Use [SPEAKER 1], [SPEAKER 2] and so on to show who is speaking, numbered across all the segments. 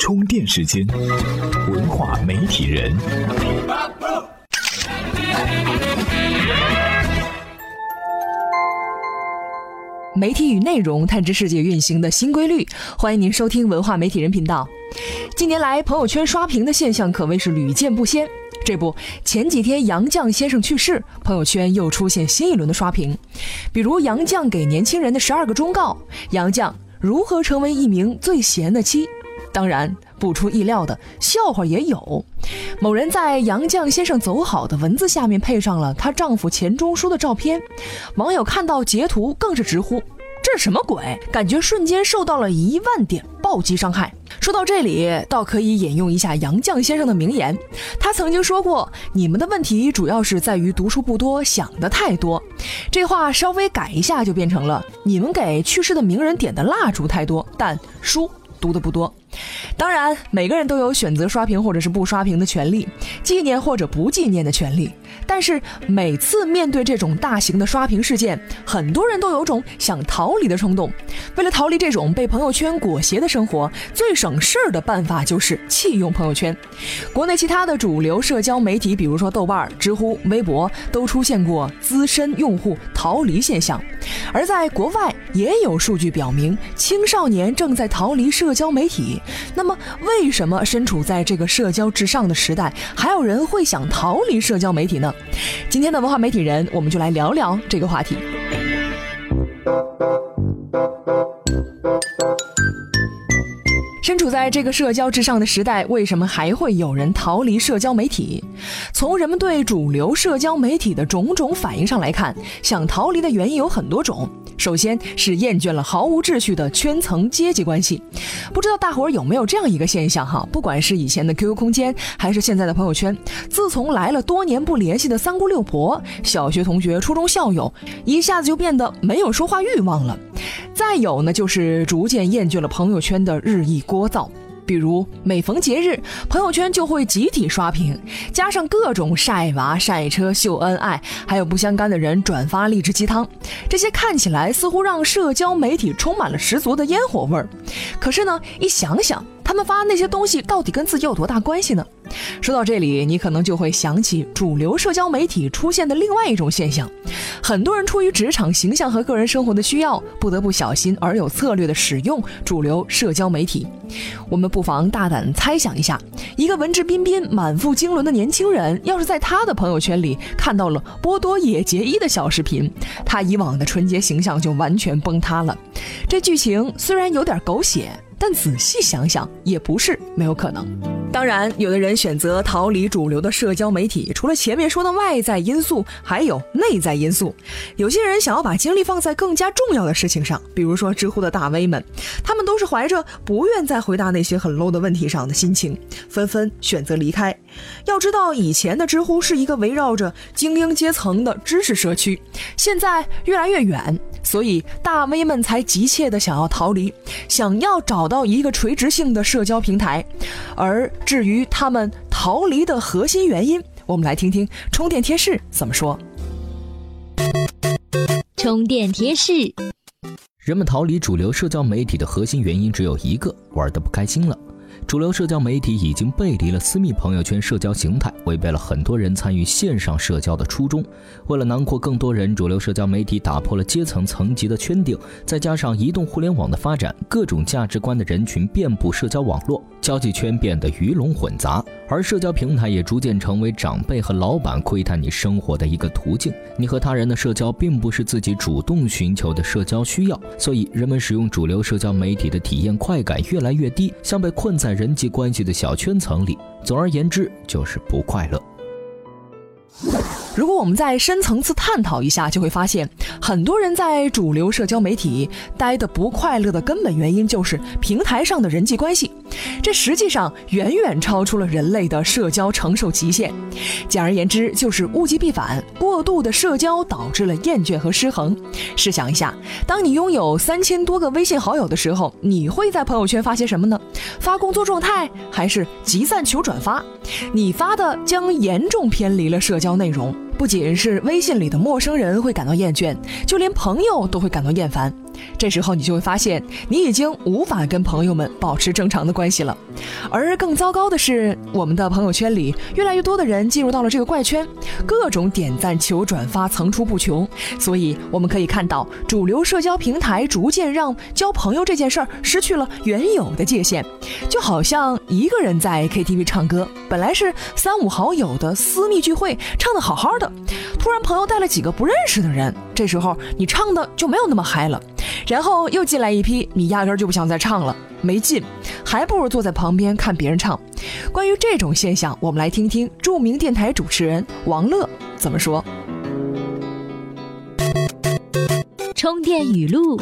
[SPEAKER 1] 充电时间，文化媒体人。
[SPEAKER 2] 媒体与内容探知世界运行的新规律，欢迎您收听文化媒体人频道。近年来，朋友圈刷屏的现象可谓是屡见不鲜。这不，前几天杨绛先生去世，朋友圈又出现新一轮的刷屏，比如杨绛给年轻人的十二个忠告，杨绛如何成为一名最贤的妻。当然，不出意料的笑话也有。某人在杨绛先生走好的文字下面配上了她丈夫钱钟书的照片，网友看到截图更是直呼：“这是什么鬼？”感觉瞬间受到了一万点暴击伤害。说到这里，倒可以引用一下杨绛先生的名言，他曾经说过：“你们的问题主要是在于读书不多，想的太多。”这话稍微改一下，就变成了：“你们给去世的名人点的蜡烛太多，但书读的不多。”当然，每个人都有选择刷屏或者是不刷屏的权利，纪念或者不纪念的权利。但是每次面对这种大型的刷屏事件，很多人都有种想逃离的冲动。为了逃离这种被朋友圈裹挟的生活，最省事儿的办法就是弃用朋友圈。国内其他的主流社交媒体，比如说豆瓣、知乎、微博，都出现过资深用户逃离现象。而在国外，也有数据表明，青少年正在逃离社交媒体。那么，为什么身处在这个社交至上的时代，还有人会想逃离社交媒体呢？今天的文化媒体人，我们就来聊聊这个话题。身处在这个社交至上的时代，为什么还会有人逃离社交媒体？从人们对主流社交媒体的种种反应上来看，想逃离的原因有很多种。首先是厌倦了毫无秩序的圈层阶级关系，不知道大伙儿有没有这样一个现象哈？不管是以前的 QQ 空间，还是现在的朋友圈，自从来了多年不联系的三姑六婆、小学同学、初中校友，一下子就变得没有说话欲望了。再有呢，就是逐渐厌倦了朋友圈的日益聒噪。比如每逢节日，朋友圈就会集体刷屏，加上各种晒娃、晒车、秀恩爱，还有不相干的人转发励志鸡汤，这些看起来似乎让社交媒体充满了十足的烟火味儿。可是呢，一想想，他们发那些东西到底跟自己有多大关系呢？说到这里，你可能就会想起主流社交媒体出现的另外一种现象：很多人出于职场形象和个人生活的需要，不得不小心而有策略地使用主流社交媒体。我们不妨大胆猜想一下，一个文质彬彬、满腹经纶的年轻人，要是在他的朋友圈里看到了波多野结衣的小视频，他以往的纯洁形象就完全崩塌了。这剧情虽然有点狗血。但仔细想想，也不是没有可能。当然，有的人选择逃离主流的社交媒体，除了前面说的外在因素，还有内在因素。有些人想要把精力放在更加重要的事情上，比如说知乎的大 V 们，他们都是怀着不愿再回答那些很 low 的问题上的心情，纷纷选择离开。要知道，以前的知乎是一个围绕着精英阶层的知识社区，现在越来越远。所以大 V 们才急切的想要逃离，想要找到一个垂直性的社交平台。而至于他们逃离的核心原因，我们来听听充电贴士怎么说。
[SPEAKER 3] 充电贴士：
[SPEAKER 4] 人们逃离主流社交媒体的核心原因只有一个，玩的不开心了。主流社交媒体已经背离了私密朋友圈社交形态，违背了很多人参与线上社交的初衷。为了囊括更多人，主流社交媒体打破了阶层层级的圈定，再加上移动互联网的发展，各种价值观的人群遍布社交网络，交际圈变得鱼龙混杂，而社交平台也逐渐成为长辈和老板窥探你生活的一个途径。你和他人的社交并不是自己主动寻求的社交需要，所以人们使用主流社交媒体的体验快感越来越低，像被困在。人际关系的小圈层里，总而言之就是不快乐。
[SPEAKER 2] 如果我们再深层次探讨一下，就会发现，很多人在主流社交媒体待的不快乐的根本原因就是平台上的人际关系。这实际上远远超出了人类的社交承受极限。简而言之，就是物极必反，度的社交导致了厌倦和失衡。试想一下，当你拥有三千多个微信好友的时候，你会在朋友圈发些什么呢？发工作状态，还是集赞求转发？你发的将严重偏离了社交内容。不仅是微信里的陌生人会感到厌倦，就连朋友都会感到厌烦。这时候你就会发现，你已经无法跟朋友们保持正常的关系了。而更糟糕的是，我们的朋友圈里越来越多的人进入到了这个怪圈，各种点赞、求转发层出不穷。所以我们可以看到，主流社交平台逐渐让交朋友这件事儿失去了原有的界限，就好像一个人在 KTV 唱歌，本来是三五好友的私密聚会，唱得好好的，突然朋友带了几个不认识的人，这时候你唱的就没有那么嗨了。然后又进来一批，你压根就不想再唱了，没劲，还不如坐在旁边看别人唱。关于这种现象，我们来听听著名电台主持人王乐怎么说。
[SPEAKER 3] 充电语录：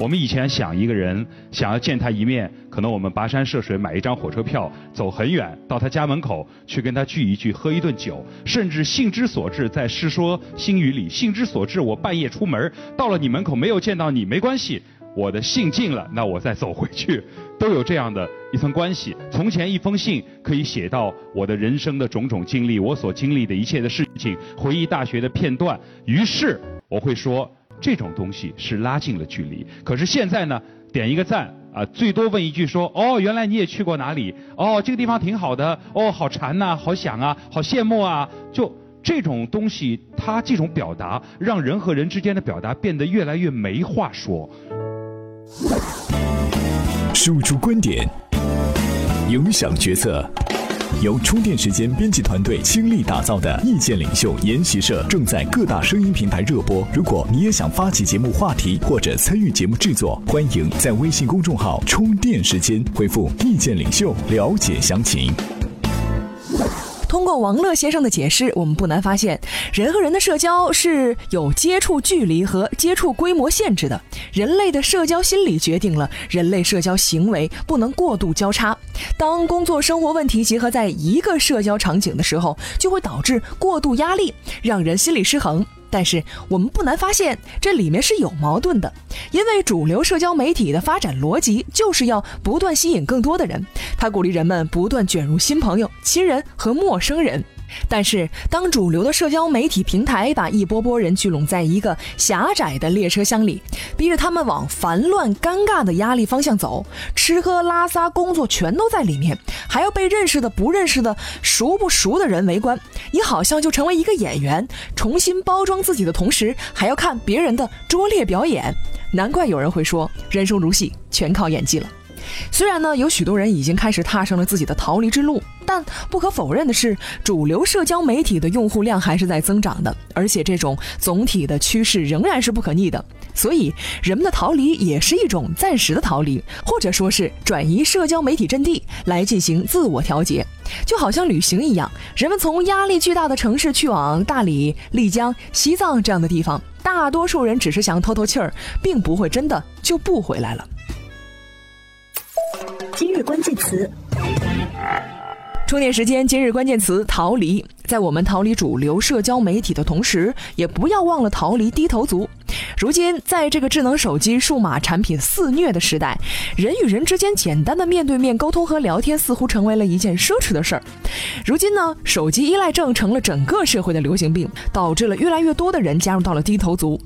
[SPEAKER 5] 我们以前想一个人，想要见他一面，可能我们跋山涉水买一张火车票，走很远到他家门口去跟他聚一聚，喝一顿酒，甚至兴之所至，在《世说新语》里，兴之所至，我半夜出门到了你门口，没有见到你没关系，我的信尽了，那我再走回去，都有这样的一层关系。从前一封信可以写到我的人生的种种经历，我所经历的一切的事情，回忆大学的片段，于是我会说。这种东西是拉近了距离，可是现在呢，点一个赞啊，最多问一句说，哦，原来你也去过哪里？哦，这个地方挺好的。哦，好馋呐，好想啊，好羡慕啊。就这种东西，它这种表达，让人和人之间的表达变得越来越没话说。
[SPEAKER 1] 输出观点，影响决策。由充电时间编辑团队倾力打造的意见领袖研习社正在各大声音平台热播。如果你也想发起节目话题或者参与节目制作，欢迎在微信公众号“充电时间”回复“意见领袖”了解详情。
[SPEAKER 2] 通过王乐先生的解释，我们不难发现，人和人的社交是有接触距离和接触规模限制的。人类的社交心理决定了人类社交行为不能过度交叉。当工作生活问题结合在一个社交场景的时候，就会导致过度压力，让人心理失衡。但是我们不难发现，这里面是有矛盾的，因为主流社交媒体的发展逻辑就是要不断吸引更多的人，它鼓励人们不断卷入新朋友、亲人和陌生人。但是，当主流的社交媒体平台把一波波人聚拢在一个狭窄的列车厢里，逼着他们往烦乱、尴尬的压力方向走，吃喝拉撒、工作全都在里面，还要被认识的、不认识的、熟不熟的人围观，你好像就成为一个演员，重新包装自己的同时，还要看别人的拙劣表演。难怪有人会说，人生如戏，全靠演技了。虽然呢，有许多人已经开始踏上了自己的逃离之路，但不可否认的是，主流社交媒体的用户量还是在增长的，而且这种总体的趋势仍然是不可逆的。所以，人们的逃离也是一种暂时的逃离，或者说是转移社交媒体阵地来进行自我调节，就好像旅行一样，人们从压力巨大的城市去往大理、丽江、西藏这样的地方，大多数人只是想透透气儿，并不会真的就不回来了。
[SPEAKER 3] 今日关键词：
[SPEAKER 2] 充电时间。今日关键词：逃离。在我们逃离主流社交媒体的同时，也不要忘了逃离低头族。如今，在这个智能手机、数码产品肆虐的时代，人与人之间简单的面对面沟通和聊天似乎成为了一件奢侈的事儿。如今呢，手机依赖症成了整个社会的流行病，导致了越来越多的人加入到了低头族。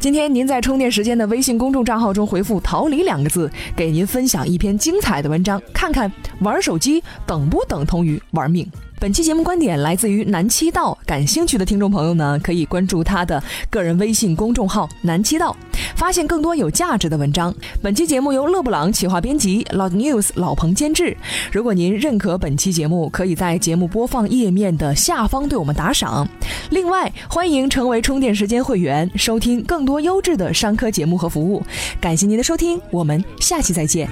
[SPEAKER 2] 今天您在充电时间的微信公众账号中回复“逃离”两个字，给您分享一篇精彩的文章，看看玩手机等不等同于玩命。本期节目观点来自于南七道，感兴趣的听众朋友呢，可以关注他的个人微信公众号“南七道”，发现更多有价值的文章。本期节目由勒布朗企划编辑老 News 老彭监制。如果您认可本期节目，可以在节目播放页面的下方对我们打赏。另外，欢迎成为充电时间会员，收听更多优质的商科节目和服务。感谢您的收听，我们下期再见。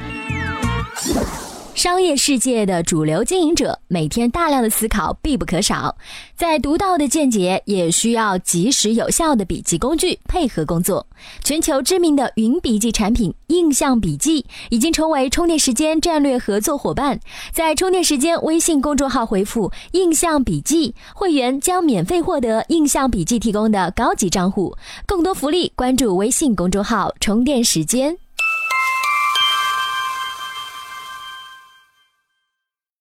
[SPEAKER 3] 商业世界的主流经营者每天大量的思考必不可少，在独到的见解也需要及时有效的笔记工具配合工作。全球知名的云笔记产品印象笔记已经成为充电时间战略合作伙伴，在充电时间微信公众号回复“印象笔记”，会员将免费获得印象笔记提供的高级账户。更多福利，关注微信公众号“充电时间”。